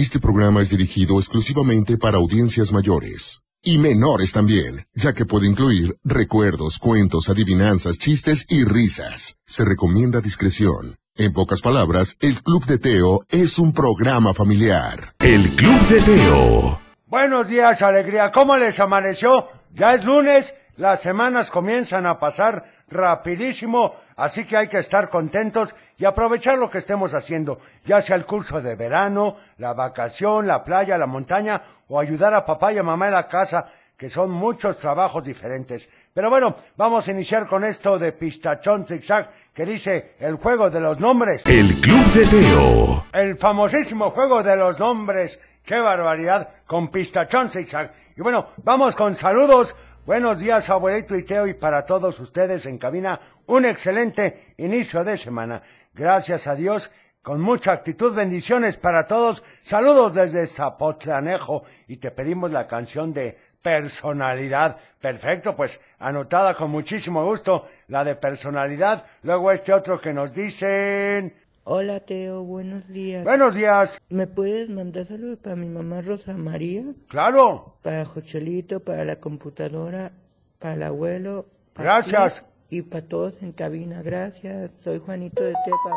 Este programa es dirigido exclusivamente para audiencias mayores. Y menores también, ya que puede incluir recuerdos, cuentos, adivinanzas, chistes y risas. Se recomienda discreción. En pocas palabras, el Club de Teo es un programa familiar. El Club de Teo. Buenos días, alegría. ¿Cómo les amaneció? Ya es lunes, las semanas comienzan a pasar rapidísimo, así que hay que estar contentos y aprovechar lo que estemos haciendo, ya sea el curso de verano, la vacación, la playa, la montaña o ayudar a papá y a mamá en la casa, que son muchos trabajos diferentes. Pero bueno, vamos a iniciar con esto de Pistachón Zigzag, que dice el juego de los nombres. El Club de Teo. El famosísimo juego de los nombres. ¡Qué barbaridad! Con Pistachón Zigzag. Y bueno, vamos con saludos. Buenos días, abuelito y Teo, y para todos ustedes en cabina, un excelente inicio de semana. Gracias a Dios, con mucha actitud, bendiciones para todos. Saludos desde Zapotlanejo y te pedimos la canción de personalidad. Perfecto, pues anotada con muchísimo gusto la de personalidad. Luego este otro que nos dicen... Hola Teo, buenos días. Buenos días. ¿Me puedes mandar saludos para mi mamá Rosa María? Claro. Para Jochelito, para la computadora, para el abuelo. para Gracias. ti Y para todos en cabina, gracias. Soy Juanito de Tepa.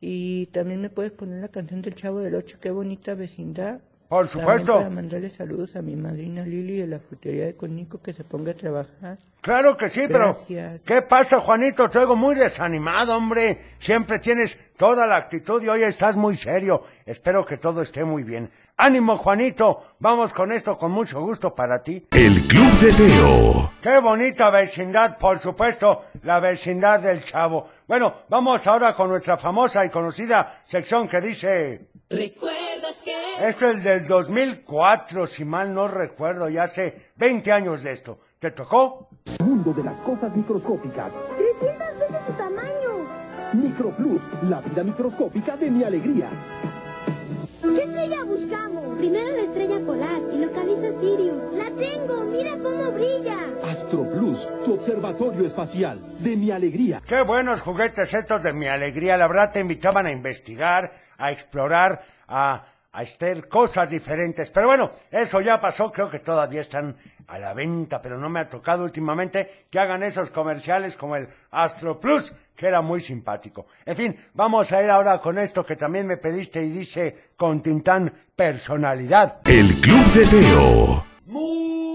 Y también me puedes poner la canción del Chavo del Ocho, qué bonita vecindad. Por También supuesto. para mandarle saludos a mi madrina Lili de la frutería de Conico que se ponga a trabajar. Claro que sí, pero Gracias. ¿qué pasa, Juanito? Te oigo muy desanimado, hombre. Siempre tienes toda la actitud y hoy estás muy serio. Espero que todo esté muy bien. Ánimo, Juanito. Vamos con esto con mucho gusto para ti. El Club de Teo. Qué bonita vecindad, por supuesto, la vecindad del chavo. Bueno, vamos ahora con nuestra famosa y conocida sección que dice... ¿Recuerdas que? Esto es del 2004, si mal no recuerdo, ya hace 20 años de esto. ¿Te tocó? Mundo de las cosas microscópicas. 300 veces su tamaño. Microplus, la vida microscópica de mi alegría. ¿Qué estrella buscamos? Primero la estrella polar y localiza Sirius. La tengo, mira cómo brilla. Astroplus, tu observatorio espacial de mi alegría. Qué buenos juguetes estos de mi alegría. La verdad te invitaban a investigar, a explorar, a, a hacer cosas diferentes. Pero bueno, eso ya pasó. Creo que todavía están a la venta, pero no me ha tocado últimamente que hagan esos comerciales como el Astro Plus, que era muy simpático. En fin, vamos a ir ahora con esto que también me pediste y dice con Tintán personalidad. El Club de Teo. Muy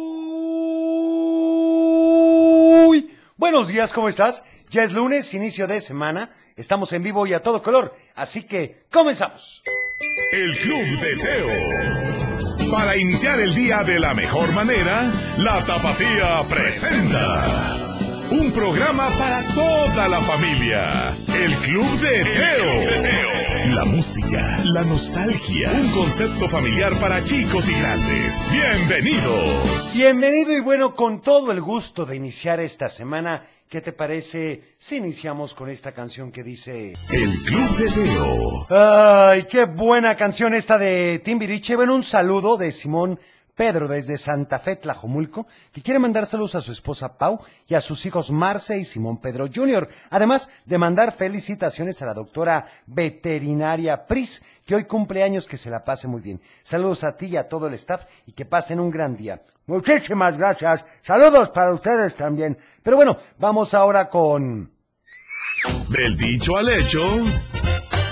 buenos días, ¿cómo estás? Ya es lunes, inicio de semana, estamos en vivo y a todo color, así que comenzamos. El Club de Teo. Para iniciar el día de la mejor manera, la Tapatía presenta. Un programa para toda la familia. El Club de Teo. La música, la nostalgia. Un concepto familiar para chicos y grandes. Bienvenidos. Bienvenido y bueno, con todo el gusto de iniciar esta semana, ¿qué te parece si iniciamos con esta canción que dice... El Club de Teo. Ay, qué buena canción esta de Timbiriche. Bueno, un saludo de Simón Pedro desde Santa Fe, Tlajomulco, que quiere mandar saludos a su esposa Pau y a sus hijos Marce y Simón Pedro Jr., además de mandar felicitaciones a la doctora veterinaria Pris, que hoy cumple años, que se la pase muy bien. Saludos a ti y a todo el staff y que pasen un gran día. Muchísimas gracias. Saludos para ustedes también. Pero bueno, vamos ahora con... Del dicho al hecho.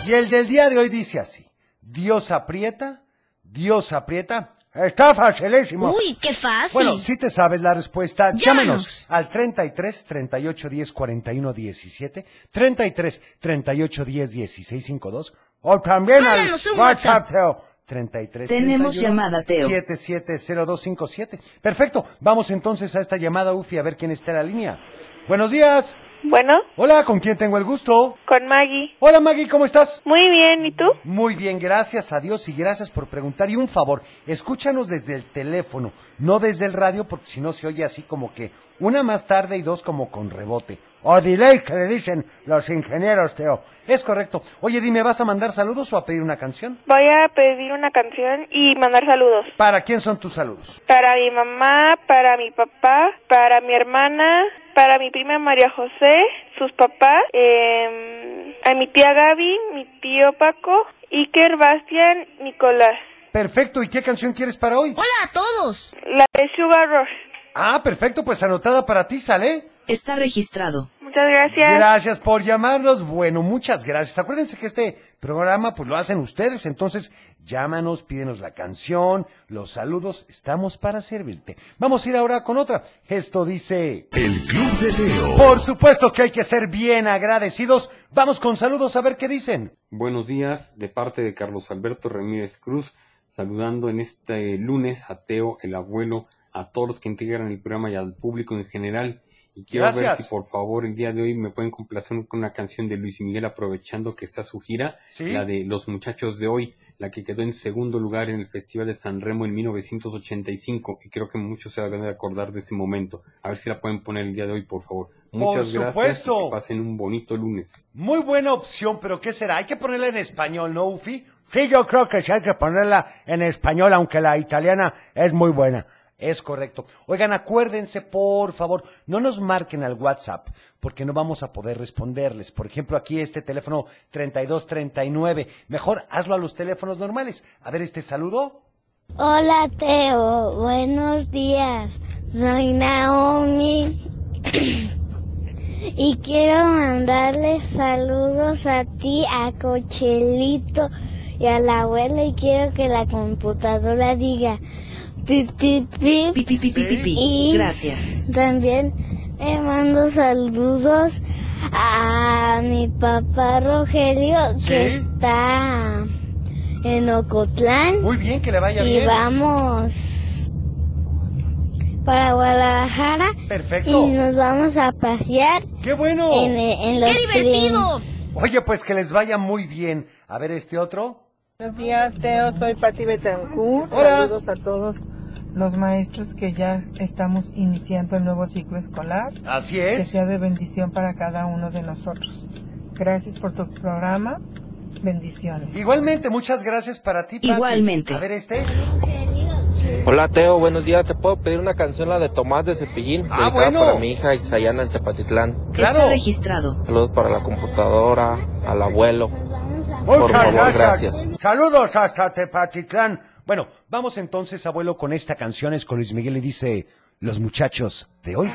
Y el del día de hoy dice así. Dios aprieta, Dios aprieta. Está facilísimo. Uy, qué fácil. Bueno, si te sabes la respuesta, Llámanos. llámenos al 33 38 10 41 17, 33 38 10 16 52 o también al WhatsApp, Teo. 33 Tenemos 31 llamada, Teo. 770257. Perfecto, vamos entonces a esta llamada, Ufi, a ver quién está en la línea. Buenos días. Bueno, Hola, ¿con quién tengo el gusto? con Maggie. Hola Maggie, ¿cómo estás? Muy bien, ¿y tú? Muy bien, gracias a Dios y gracias por preguntar. Y un favor, escúchanos desde el teléfono, no desde el radio, porque si no se oye así como que una más tarde y dos como con rebote. O delay, que le dicen los ingenieros, Teo. Es correcto. Oye, dime, ¿vas a mandar saludos o a pedir una canción? Voy a pedir una canción y mandar saludos. ¿Para quién son tus saludos? Para mi mamá, para mi papá, para mi hermana para mi prima María José, sus papás, eh, a mi tía Gaby, mi tío Paco, Iker, Bastian, Nicolás. Perfecto, ¿y qué canción quieres para hoy? Hola a todos. La de Sugar Rush. Ah, perfecto, pues anotada para ti, ¿sale? Está registrado. Muchas gracias. Gracias por llamarnos. Bueno, muchas gracias. Acuérdense que este programa pues lo hacen ustedes, entonces llámanos, pídenos la canción, los saludos, estamos para servirte. Vamos a ir ahora con otra. Esto dice... El Club de Teo. Por supuesto que hay que ser bien agradecidos. Vamos con saludos a ver qué dicen. Buenos días, de parte de Carlos Alberto Ramírez Cruz, saludando en este lunes a Teo, el abuelo, a todos los que integran el programa y al público en general. Y quiero ver si por favor el día de hoy me pueden complacer con una canción de Luis Miguel aprovechando que está su gira, Sí. la de Los Muchachos de Hoy, la que quedó en segundo lugar en el Festival de San Remo en 1985 y creo que muchos se van a acordar de ese momento. A ver si la pueden poner el día de hoy, por favor. Muchas gracias supuesto. y que pasen un bonito lunes. Muy buena opción, pero ¿qué será? Hay que ponerla en español, ¿no, Ufi? Sí, yo creo que sí hay que ponerla en español, aunque la italiana es muy buena. Es correcto. Oigan, acuérdense, por favor, no nos marquen al WhatsApp, porque no vamos a poder responderles. Por ejemplo, aquí este teléfono 3239. Mejor hazlo a los teléfonos normales. A ver, este saludo. Hola Teo, buenos días. Soy Naomi y quiero mandarles saludos a ti, a Cochelito y a la abuela y quiero que la computadora diga pi pi pi. Y Gracias. También le mando saludos a mi papá Rogelio que está en Ocotlán. Muy bien, que le vaya Y bien. vamos para Guadalajara Perfecto. y nos vamos a pasear ¡Qué bueno! en, en los ¡Qué divertido! Oye, pues que les vaya muy bien. A ver, este otro. Buenos días, Teo. Soy Pati Betancourt. Hola. Saludos a todos los maestros que ya estamos iniciando el nuevo ciclo escolar. Así Que es. sea de bendición para cada uno de nosotros. Gracias por tu programa. Bendiciones. Igualmente, muchas gracias para ti, Pati. Igualmente. A ver, este. Hola Teo, buenos días. ¿Te puedo pedir una canción, la de Tomás de Cepillín? Ah, dedicada bueno. para mi hija Isayana en Tepatitlán. Está Claro. registrado. Saludos para la computadora, al abuelo. Muchas Por favor, gracias. gracias. Saludos hasta Tepatitlán. Bueno, vamos entonces, abuelo, con esta canción. Es con Luis Miguel y dice, Los muchachos de hoy.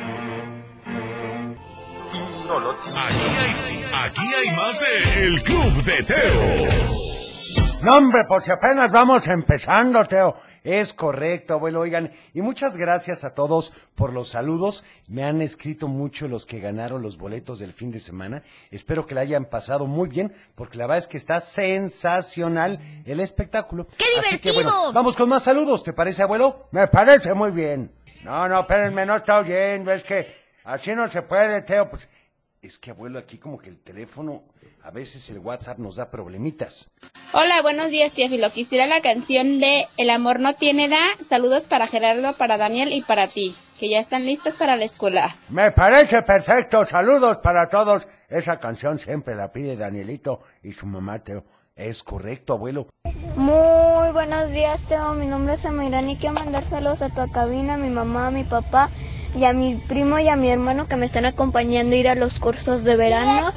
Aquí hay, aquí hay más de El Club de Teo. No, hombre, pues si apenas vamos empezando, Teo. Es correcto, abuelo, oigan. Y muchas gracias a todos por los saludos. Me han escrito mucho los que ganaron los boletos del fin de semana. Espero que la hayan pasado muy bien, porque la verdad es que está sensacional el espectáculo. ¡Qué Así que bueno, divertido! vamos con más saludos, ¿te parece, abuelo? Me parece muy bien. No, no, espérenme, no está oyendo, es que así no se puede, Teo. Pues es que, abuelo, aquí como que el teléfono, a veces el WhatsApp nos da problemitas. Hola, buenos días, tía Filo. Quisiera la canción de El amor no tiene edad. Saludos para Gerardo, para Daniel y para ti, que ya están listos para la escuela. Me parece perfecto. Saludos para todos. Esa canción siempre la pide Danielito y su mamá Teo. Es correcto, abuelo. Muy buenos días, Teo. Mi nombre es Amirán y quiero mandar saludos a tu cabina, a mi mamá, a mi papá y a mi primo y a mi hermano que me están acompañando a ir a los cursos de verano.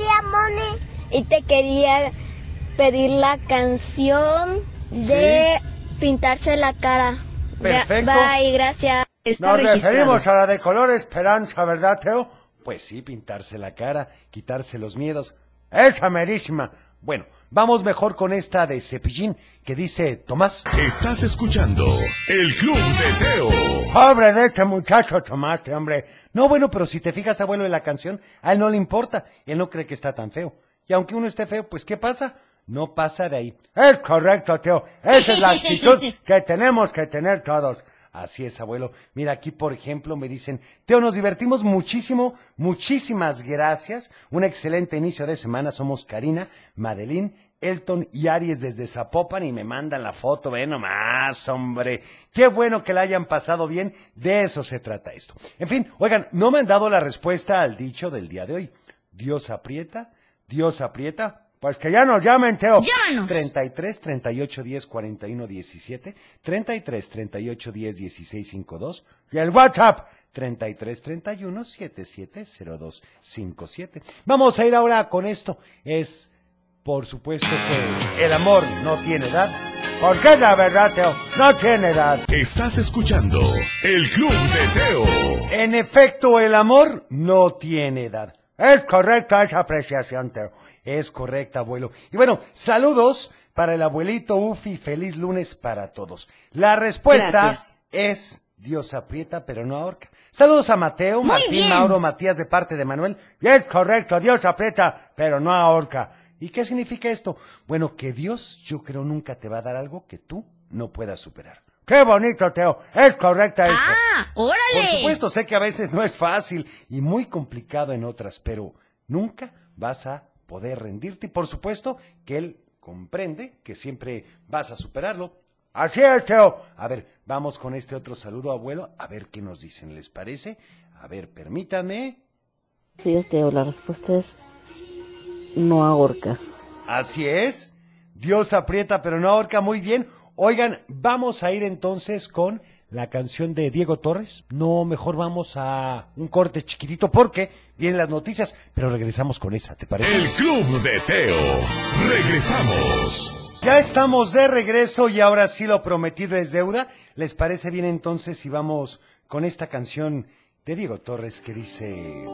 Y te quería pedir la canción de pintarse la cara. Perfecto. Bye, gracias. Está Nos registrado. referimos a la de color esperanza, ¿verdad, Teo? Pues sí, pintarse la cara, quitarse los miedos. Esa merísima. Bueno, vamos mejor con esta de Cepillín que dice Tomás. Estás escuchando El Club de Teo. Pobre de este muchacho Tomás, hombre. No, bueno, pero si te fijas, abuelo, en la canción, a él no le importa. Él no cree que está tan feo. Y aunque uno esté feo, pues ¿qué pasa? No pasa de ahí. Es correcto, Teo. Esa es la actitud que tenemos que tener todos. Así es, abuelo. Mira, aquí, por ejemplo, me dicen, Teo, nos divertimos muchísimo. Muchísimas gracias. Un excelente inicio de semana. Somos Karina, Madeline, Elton y Aries desde Zapopan y me mandan la foto. Ve nomás, hombre. Qué bueno que la hayan pasado bien. De eso se trata esto. En fin, oigan, no me han dado la respuesta al dicho del día de hoy. Dios aprieta, Dios aprieta, Pues que ya nos llamen, Teo. Llámanos. 33 38 10 41 17, 33 38 10 16 52 y el WhatsApp 33 31 77 02 57. Vamos a ir ahora con esto. Es, por supuesto, que el amor no tiene edad. Porque la verdad, Teo, no tiene edad. Estás escuchando El Club de Teo. En efecto, el amor no tiene edad. Es correcta esa apreciación, Teo. Es correcta, abuelo. Y bueno, saludos para el abuelito Ufi. Feliz lunes para todos. La respuesta Gracias. es Dios aprieta, pero no ahorca. Saludos a Mateo, Muy Martín, bien. Mauro, Matías de parte de Manuel. Y es correcto, Dios aprieta, pero no ahorca. ¿Y qué significa esto? Bueno, que Dios, yo creo, nunca te va a dar algo que tú no puedas superar. ¡Qué bonito, Teo! Es correcta eso. ¡Ah! ¡Órale! Por supuesto, sé que a veces no es fácil y muy complicado en otras, pero nunca vas a poder rendirte y por supuesto que él comprende que siempre vas a superarlo. Así es, Teo. A ver, vamos con este otro saludo, abuelo, a ver qué nos dicen, ¿les parece? A ver, permítanme. Sí, Teo, la respuesta es no ahorca. Así es. Dios aprieta, pero no ahorca muy bien. Oigan, vamos a ir entonces con la canción de Diego Torres. No, mejor vamos a un corte chiquitito porque vienen las noticias, pero regresamos con esa, ¿te parece? El Club de Teo. Regresamos. Ya estamos de regreso y ahora sí lo prometido es deuda. ¿Les parece bien entonces si vamos con esta canción de Diego Torres que dice...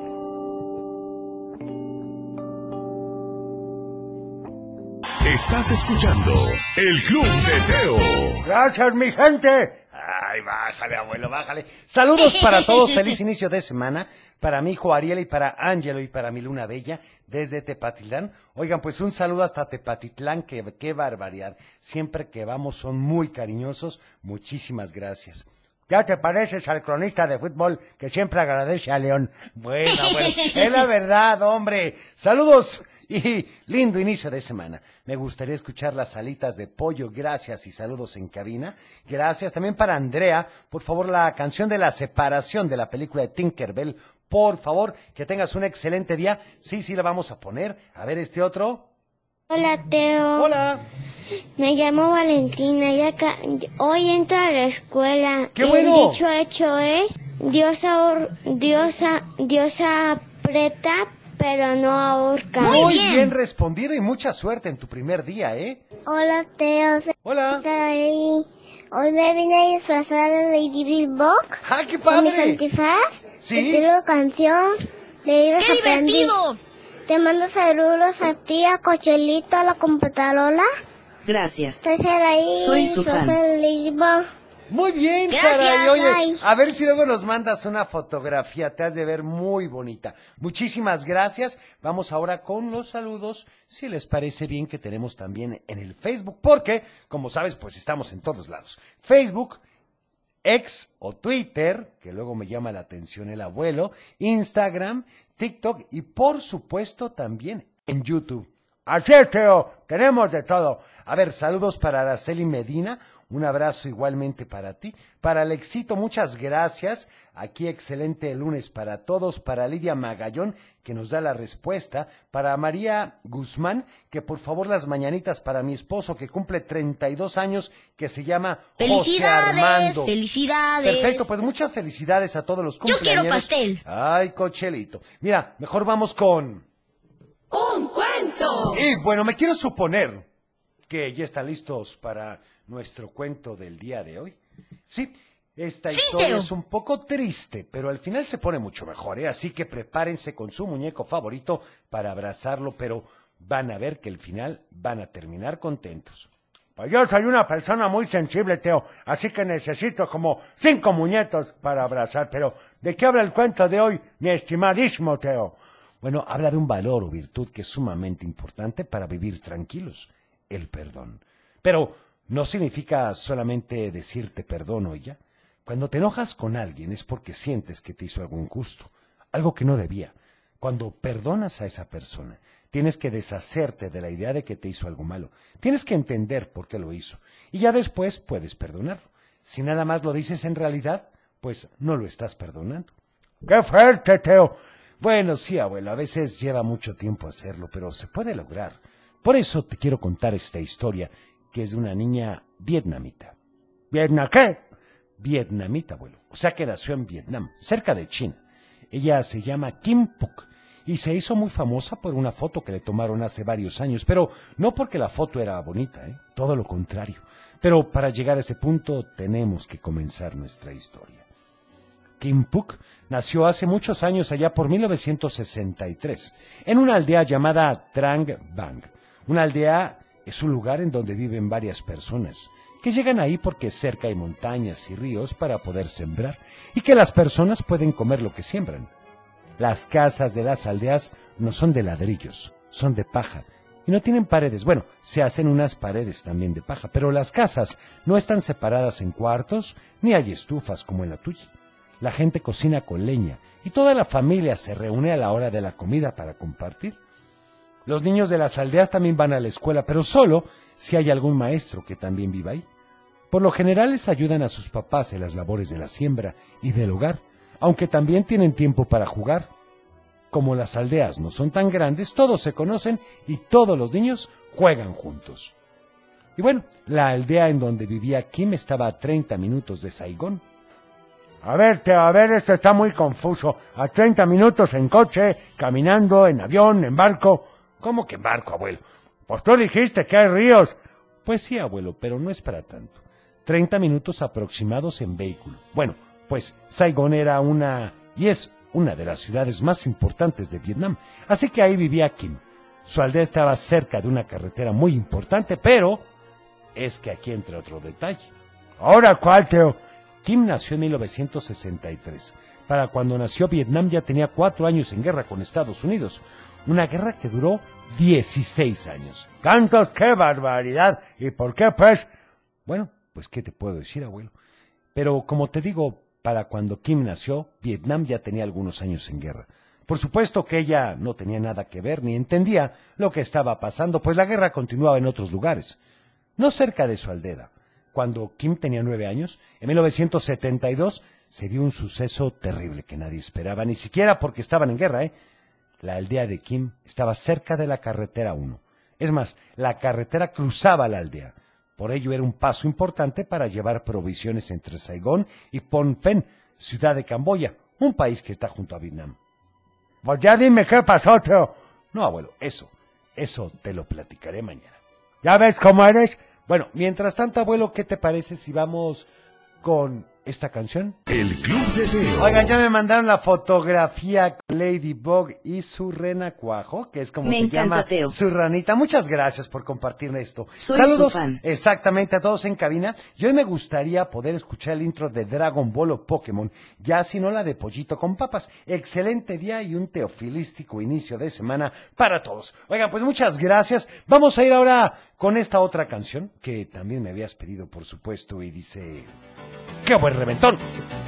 Estás escuchando El Club de Teo. Gracias, mi gente. Ay, bájale, abuelo, bájale. Saludos para todos, feliz inicio de semana. Para mi hijo Ariel y para Ángelo y para mi luna bella desde Tepatitlán. Oigan, pues un saludo hasta Tepatitlán, que qué barbaridad. Siempre que vamos son muy cariñosos. Muchísimas gracias. Ya te pareces al cronista de fútbol que siempre agradece a León. Bueno, bueno, es la verdad, hombre. Saludos y lindo inicio de semana. Me gustaría escuchar las alitas de pollo. Gracias y saludos en cabina. Gracias también para Andrea. Por favor, la canción de la separación de la película de Tinkerbell. Por favor, que tengas un excelente día. Sí, sí, la vamos a poner. A ver este otro. Hola, Teo. Hola. Me llamo Valentina y acá, hoy entro a la escuela. ¡Qué bueno! El dicho hecho es, Dios, ahor- Dios, a- Dios aprieta, pero no ahorca. Muy bien respondido y mucha suerte en tu primer día, ¿eh? Hola, Teo. Hola. Hoy me vine a disfrazar de Lady Billbock. ¡Ah, qué Con mi padre! antifaz. Sí. Te tiro canción. Le ibas ¡Qué divertido! Te mando saludos a ti, a Cochelito, a la computadora. Gracias. Soy Saraí. Soy su fan. de Ladybug. Muy bien, Gracias. Sara. Y oye, Ay. a ver si luego nos mandas una fotografía. Te has de ver muy bonita. Muchísimas gracias. Vamos ahora con los saludos. Si les parece bien que tenemos también en el Facebook, porque, como sabes, pues estamos en todos lados. Facebook, X o Twitter, que luego me llama la atención el abuelo, Instagram, TikTok y por supuesto también en YouTube. Así es, Teo, tenemos de todo. A ver, saludos para Araceli Medina, un abrazo igualmente para ti. Para Alexito, muchas gracias. Aquí excelente lunes para todos. Para Lidia Magallón, que nos da la respuesta. Para María Guzmán, que por favor las mañanitas para mi esposo, que cumple 32 años, que se llama José ¡Felicidades! Armando. ¡Felicidades! Perfecto, pues muchas felicidades a todos los Yo cumpleaños. quiero pastel. Ay, cochelito. Mira, mejor vamos con... ¡Un cuento! Y bueno, me quiero suponer que ya están listos para nuestro cuento del día de hoy. Sí, esta Sí, historia Teo. es un poco triste, pero al final se pone mucho mejor, ¿eh? Así que prepárense con su muñeco favorito para abrazarlo, pero van a ver que el final van a terminar contentos. Pues yo soy una persona muy sensible, Teo, así que necesito como cinco muñecos para abrazar. Pero, ¿de qué habla el cuento de hoy, mi estimadísimo Teo? Bueno, habla de un valor o virtud que es sumamente importante para vivir tranquilos, el perdón. Pero no significa solamente decirte perdono y ya. Cuando te enojas con alguien es porque sientes que te hizo algo injusto, algo que no debía. Cuando perdonas a esa persona, tienes que deshacerte de la idea de que te hizo algo malo. Tienes que entender por qué lo hizo. Y ya después puedes perdonarlo. Si nada más lo dices en realidad, pues no lo estás perdonando. ¡Qué fuerte, Teo! Bueno, sí, abuelo, a veces lleva mucho tiempo hacerlo, pero se puede lograr. Por eso te quiero contar esta historia, que es de una niña vietnamita. ¿Vietnam qué? Vietnamita, abuelo. O sea que nació en Vietnam, cerca de China. Ella se llama Kim Phuc y se hizo muy famosa por una foto que le tomaron hace varios años, pero no porque la foto era bonita, ¿eh? todo lo contrario. Pero para llegar a ese punto tenemos que comenzar nuestra historia. Kim Phuc nació hace muchos años allá por 1963, en una aldea llamada Trang Bang. Una aldea es un lugar en donde viven varias personas, que llegan ahí porque cerca hay montañas y ríos para poder sembrar, y que las personas pueden comer lo que siembran. Las casas de las aldeas no son de ladrillos, son de paja, y no tienen paredes. Bueno, se hacen unas paredes también de paja, pero las casas no están separadas en cuartos, ni hay estufas como en la tuya. La gente cocina con leña y toda la familia se reúne a la hora de la comida para compartir. Los niños de las aldeas también van a la escuela, pero solo si hay algún maestro que también viva ahí. Por lo general les ayudan a sus papás en las labores de la siembra y del hogar, aunque también tienen tiempo para jugar. Como las aldeas no son tan grandes, todos se conocen y todos los niños juegan juntos. Y bueno, la aldea en donde vivía Kim estaba a 30 minutos de Saigón. A ver, Teo, a ver, esto está muy confuso. A 30 minutos en coche, caminando, en avión, en barco. ¿Cómo que barco, abuelo? Pues tú dijiste que hay ríos. Pues sí, abuelo, pero no es para tanto. 30 minutos aproximados en vehículo. Bueno, pues Saigón era una y es una de las ciudades más importantes de Vietnam, así que ahí vivía Kim. Su aldea estaba cerca de una carretera muy importante, pero es que aquí entra otro detalle. ¿Ahora cuál, Teo? Kim nació en 1963. Para cuando nació Vietnam ya tenía cuatro años en guerra con Estados Unidos. Una guerra que duró 16 años. ¡Cantos, qué barbaridad! ¿Y por qué, pues? Bueno, pues qué te puedo decir, abuelo. Pero como te digo, para cuando Kim nació, Vietnam ya tenía algunos años en guerra. Por supuesto que ella no tenía nada que ver ni entendía lo que estaba pasando, pues la guerra continuaba en otros lugares, no cerca de su aldea. Cuando Kim tenía nueve años, en 1972, se dio un suceso terrible que nadie esperaba, ni siquiera porque estaban en guerra, ¿eh? La aldea de Kim estaba cerca de la carretera 1. Es más, la carretera cruzaba la aldea. Por ello era un paso importante para llevar provisiones entre Saigón y Phnom Penh, ciudad de Camboya, un país que está junto a Vietnam. Pues ya dime qué pasó, Teo. No, abuelo, eso, eso te lo platicaré mañana. ¿Ya ves cómo eres? Bueno, mientras tanto, abuelo, ¿qué te parece si vamos con esta canción? El Club de Teo. Oigan, ya me mandaron la fotografía con Ladybug y su renacuajo, que es como Me se encanta, llama Teo. su ranita. Muchas gracias por compartir esto. Soy Saludos su fan. exactamente a todos en cabina. Y hoy me gustaría poder escuchar el intro de Dragon Ball o Pokémon, ya si no la de Pollito con Papas. Excelente día y un teofilístico inicio de semana para todos. Oigan, pues muchas gracias. Vamos a ir ahora con esta otra canción que también me habías pedido, por supuesto, y dice... ¡Qué buen reventón!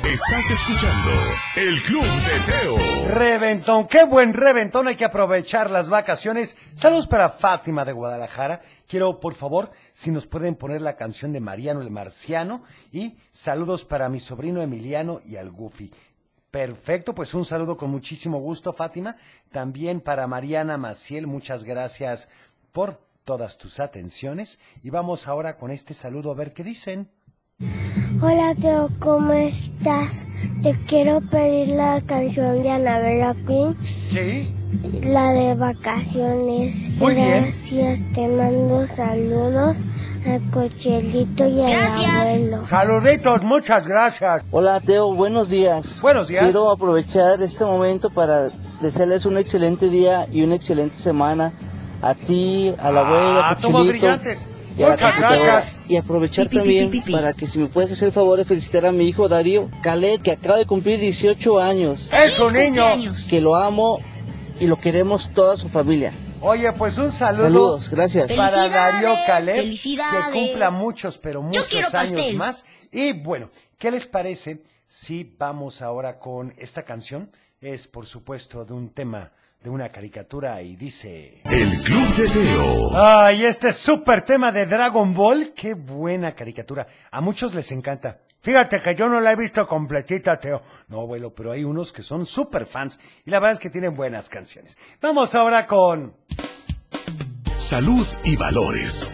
Estás escuchando El Club de Teo. Reventón, qué buen reventón, hay que aprovechar las vacaciones. Saludos para Fátima de Guadalajara. Quiero, por favor, si nos pueden poner la canción de Mariano el Marciano. Y saludos para mi sobrino Emiliano y al Goofy. Perfecto, pues un saludo con muchísimo gusto, Fátima. También para Mariana Maciel, muchas gracias por todas tus atenciones. Y vamos ahora con este saludo a ver qué dicen. Hola Teo, ¿cómo estás? Te quiero pedir la canción de Anabela Queen, Sí. la de vacaciones. Muy bien. Gracias, te mando saludos al cochelito y al abuelo. Saluditos, muchas gracias. Hola Teo, buenos días. Buenos días. Quiero aprovechar este momento para desearles un excelente día y una excelente semana a ti, al abuelo, Ah, a todos Cochelito brillantes. Y aprovechar Pi, pi, pi, también pi, pi. para que si me puedes hacer el favor de felicitar a mi hijo Darío Calet, que acaba de cumplir 18 años. ¡Es un niño! Que lo amo y lo queremos toda su familia. Oye, pues un saludo. Saludos, gracias. Para Darío felicidades. Que cumpla muchos, pero muchos años pastel. más. Y bueno, ¿qué les parece si vamos ahora con esta canción? Es, por supuesto, de un tema, de una caricatura y dice... El Club de Teo. Ay, este súper tema de Dragon Ball, qué buena caricatura. A muchos les encanta. Fíjate que yo no la he visto completita, Teo. No, abuelo, pero hay unos que son súper fans y la verdad es que tienen buenas canciones. Vamos ahora con... salud y valores.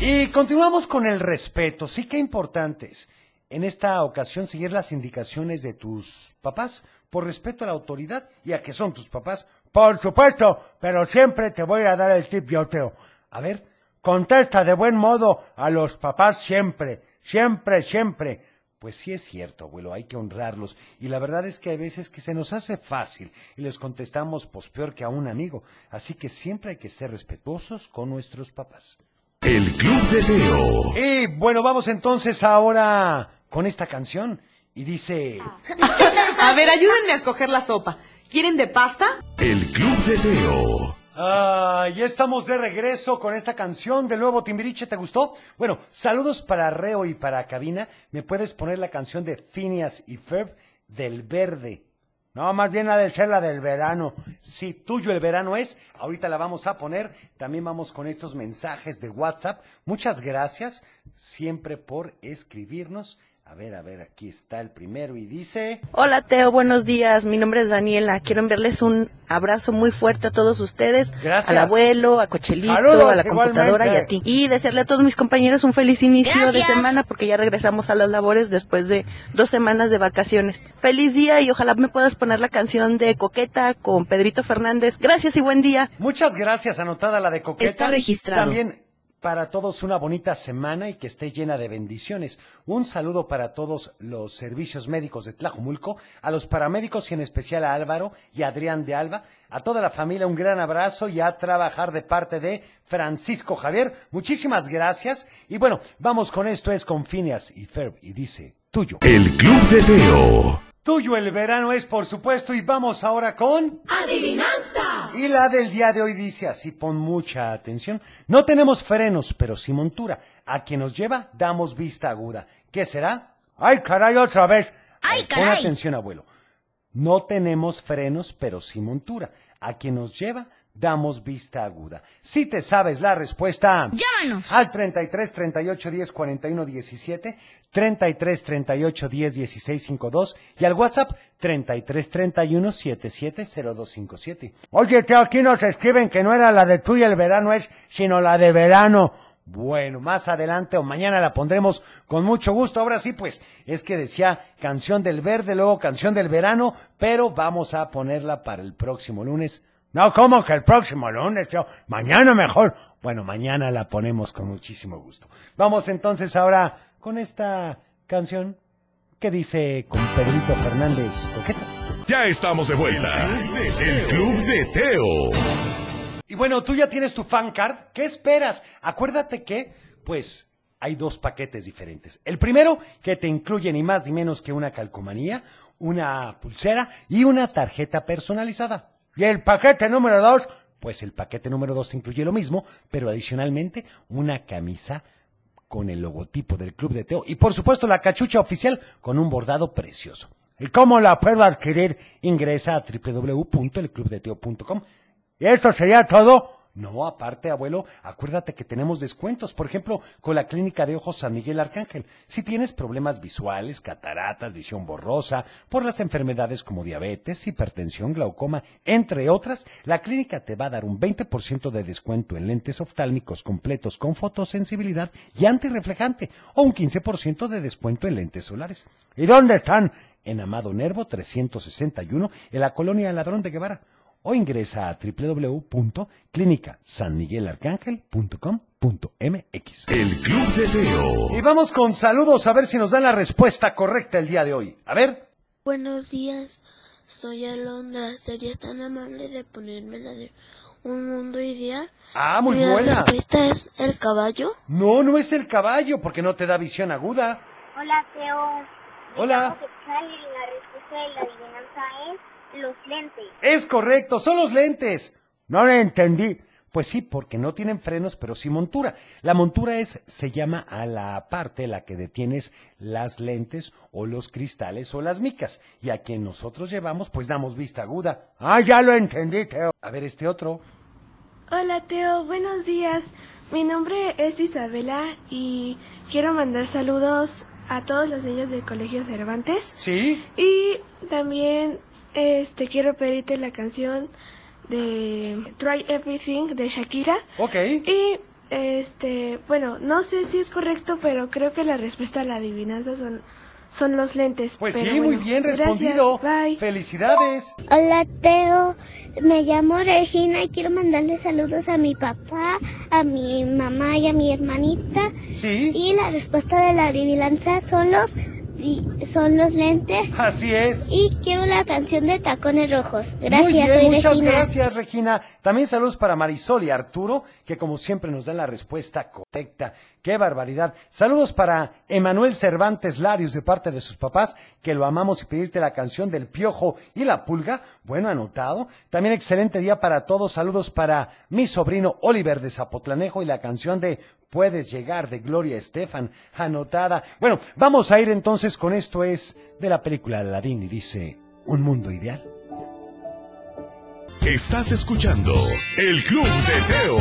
Y continuamos con el respeto. Sí que importantes. En esta ocasión seguir las indicaciones de tus papás por respeto a la autoridad y a que son tus papás. Por supuesto, pero siempre te voy a dar el tip, yo Teo. A ver, contesta de buen modo a los papás siempre, siempre, siempre. Pues sí es cierto, abuelo, hay que honrarlos. Y la verdad es que hay veces que se nos hace fácil y les contestamos pues peor que a un amigo. Así que siempre hay que ser respetuosos con nuestros papás. El Club de Teo. Y bueno, vamos entonces ahora con esta canción. Y dice... A ver, ayúdenme a escoger la sopa. ¿Quieren de pasta? El Club de Teo. Ah, ya estamos de regreso con esta canción del nuevo Timbiriche, ¿te gustó? Bueno, saludos para Reo y para Cabina. ¿Me puedes poner la canción de Phineas y Ferb del Verde? No, más bien ha de ser la del verano. Si tuyo el verano es, ahorita la vamos a poner. También vamos con estos mensajes de WhatsApp. Muchas gracias siempre por escribirnos. A ver, a ver, aquí está el primero y dice... Hola Teo, buenos días. Mi nombre es Daniela. Quiero enviarles un abrazo muy fuerte a todos ustedes. Gracias. Al abuelo, a Cochelito, Saludos, a la computadora igualmente. y a ti. Y desearle a todos mis compañeros un feliz inicio de semana porque ya regresamos a las labores después de dos semanas de vacaciones. Feliz día y ojalá me puedas poner la canción de Coqueta con Pedrito Fernández. Gracias y buen día. Muchas gracias, anotada la de Coqueta. Está registrado. También para todos una bonita semana y que esté llena de bendiciones. Un saludo para todos los servicios médicos de Tlajumulco, a los paramédicos y en especial a Álvaro y a Adrián de Alba, a toda la familia un gran abrazo y a trabajar de parte de Francisco Javier. Muchísimas gracias. Y bueno, vamos con esto, es con Phineas y Ferb y dice, tuyo. El Club de Teo. Tuyo el verano es, por supuesto, y vamos ahora con... Adivinanza. Y la del día de hoy dice así, pon mucha atención. No tenemos frenos, pero sí montura. A quien nos lleva, damos vista aguda. ¿Qué será? ¡Ay, caray, otra vez! ¡Ay, Pon caray! atención, abuelo. No tenemos frenos, pero sí montura. A quien nos lleva, damos vista aguda. Si te sabes la respuesta... Llámanos. Al 33 38 10 41 17, 33 38 10 16 52 y al WhatsApp 33 31 77 0257. Oye, Teo, aquí nos escriben que no era la de tuya el verano es, sino la de verano. Bueno, más adelante o mañana la pondremos con mucho gusto. Ahora sí, pues, es que decía canción del verde, luego canción del verano, pero vamos a ponerla para el próximo lunes. No, ¿cómo que el próximo lunes? Mañana mejor. Bueno, mañana la ponemos con muchísimo gusto. Vamos entonces ahora con esta canción que dice con Pedrito Fernández Coqueta. Ya estamos de vuelta. El Club de Teo. Y bueno, tú ya tienes tu fan card. ¿Qué esperas? Acuérdate que, pues, hay dos paquetes diferentes. El primero, que te incluye ni más ni menos que una calcomanía, una pulsera y una tarjeta personalizada. Y el paquete número dos, pues el paquete número dos incluye lo mismo, pero adicionalmente una camisa con el logotipo del Club de Teo y por supuesto la cachucha oficial con un bordado precioso. ¿Y cómo la puedo adquirir? Ingresa a www.elclubdeteo.com. ¿Y eso sería todo? No, aparte, abuelo, acuérdate que tenemos descuentos. Por ejemplo, con la Clínica de Ojos San Miguel Arcángel. Si tienes problemas visuales, cataratas, visión borrosa, por las enfermedades como diabetes, hipertensión, glaucoma, entre otras, la clínica te va a dar un 20% de descuento en lentes oftálmicos completos con fotosensibilidad y antirreflejante, o un 15% de descuento en lentes solares. ¿Y dónde están? En Amado Nervo 361, en la colonia Ladrón de Guevara o ingresa a www.clinicasanmiguelarcángel.com.mx. El Club de Teo. Y vamos con saludos a ver si nos dan la respuesta correcta el día de hoy. A ver. Buenos días, soy Alondra. ¿Serías tan amable de ponerme la de Un Mundo Ideal? Ah, muy Y la buena. respuesta es el caballo. No, no es el caballo porque no te da visión aguda. Hola, Teo. Hola. La respuesta de la adivinanza es los lentes. Es correcto, son los lentes. No lo entendí. Pues sí, porque no tienen frenos, pero sí montura. La montura es, se llama a la parte la que detienes las lentes o los cristales o las micas. Y a quien nosotros llevamos, pues damos vista aguda. Ah, ya lo entendí, Teo. A ver, este otro. Hola Teo, buenos días. Mi nombre es Isabela y quiero mandar saludos a todos los niños del Colegio Cervantes. ¿Sí? Y también este quiero pedirte la canción de Try Everything de Shakira. Ok. Y este, bueno, no sé si es correcto, pero creo que la respuesta a la adivinanza son son los lentes. Pues pero sí, muy bien gracias, respondido. bye. Felicidades. Hola Teo, me llamo Regina y quiero mandarle saludos a mi papá, a mi mamá y a mi hermanita. Sí. Y la respuesta de la adivinanza son los son los lentes. Así es. Y quiero la canción de Tacones Rojos. Gracias, Muy bien, soy muchas Regina. gracias, Regina. También saludos para Marisol y Arturo, que como siempre nos dan la respuesta correcta. ¡Qué barbaridad! Saludos para Emanuel Cervantes Larios de parte de sus papás, que lo amamos y pedirte la canción del Piojo y la Pulga. Bueno, anotado. También excelente día para todos. Saludos para mi sobrino Oliver de Zapotlanejo y la canción de Puedes llegar de Gloria Estefan, anotada. Bueno, vamos a ir entonces con esto es de la película Aladdin y dice, un mundo ideal. Estás escuchando El Club de Teo.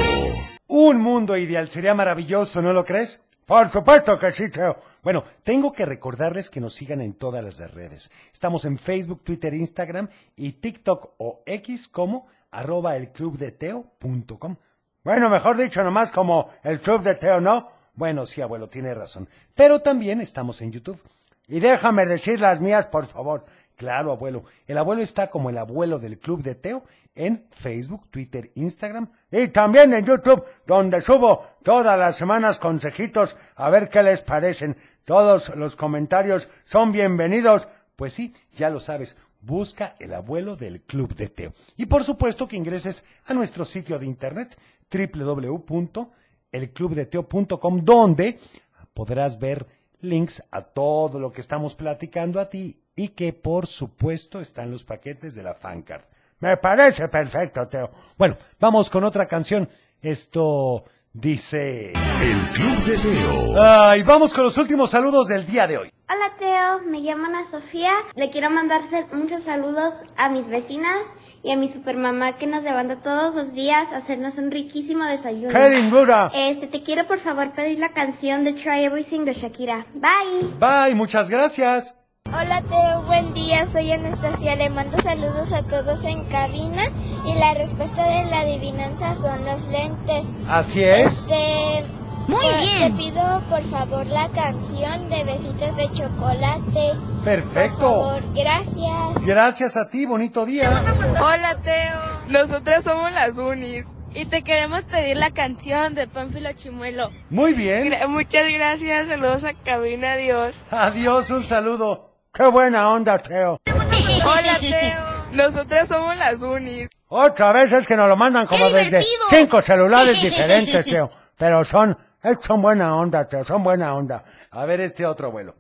Un mundo ideal sería maravilloso, ¿no lo crees? Por supuesto que sí, Teo. Bueno, tengo que recordarles que nos sigan en todas las redes. Estamos en Facebook, Twitter, Instagram y TikTok o X como arroba elclubdeteo.com. Bueno, mejor dicho, nomás como el Club de Teo, ¿no? Bueno, sí, abuelo, tiene razón. Pero también estamos en YouTube. Y déjame decir las mías, por favor. Claro, abuelo. El abuelo está como el abuelo del Club de Teo en Facebook, Twitter, Instagram y también en YouTube, donde subo todas las semanas consejitos a ver qué les parecen. Todos los comentarios son bienvenidos. Pues sí, ya lo sabes. Busca el abuelo del Club de Teo. Y por supuesto que ingreses a nuestro sitio de internet www.elclubdeteo.com donde podrás ver links a todo lo que estamos platicando a ti y que por supuesto están los paquetes de la fancard. Me parece perfecto, Teo. Bueno, vamos con otra canción. Esto dice... El Club de Teo. Ay, vamos con los últimos saludos del día de hoy. Hola Teo, me llamo Ana Sofía. Le quiero mandar muchos saludos a mis vecinas y a mi supermamá que nos levanta todos los días a hacernos un riquísimo desayuno. ¡Qué lindura! Este, te quiero por favor pedir la canción de Try Everything de Shakira. Bye. Bye, muchas gracias. Hola Teo, buen día, soy Anastasia, le mando saludos a todos en cabina y la respuesta de la adivinanza son los lentes. Así es. Este, Muy por- bien. Te pido por favor la canción de besitos de chocolate. Por Perfecto. favor, gracias. Gracias a ti, bonito día. Hola Teo, nosotras somos las Unis y te queremos pedir la canción de Pánfilo Chimuelo. Muy bien. Gra- muchas gracias, saludos a cabina, adiós. Adiós, un saludo. Qué buena onda, Teo. Hola Teo, nosotras somos las Unis. Otra vez es que nos lo mandan como ¡Qué desde cinco celulares diferentes, Teo. Pero son, son buena onda, Teo, son buena onda. A ver este otro abuelo.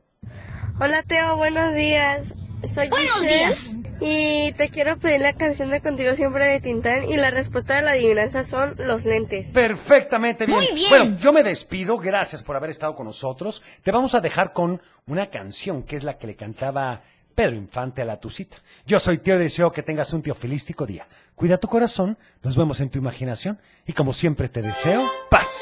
Hola Teo, buenos días. Soy Buenos Giselle días. y te quiero pedir la canción de Contigo Siempre de Tintán y la respuesta de la adivinanza son los lentes. Perfectamente bien. Muy bien. Bueno, yo me despido. Gracias por haber estado con nosotros. Te vamos a dejar con una canción que es la que le cantaba Pedro Infante a la Tucita. Yo soy Teo y deseo que tengas un teofilístico día. Cuida tu corazón, nos vemos en tu imaginación y como siempre te deseo paz.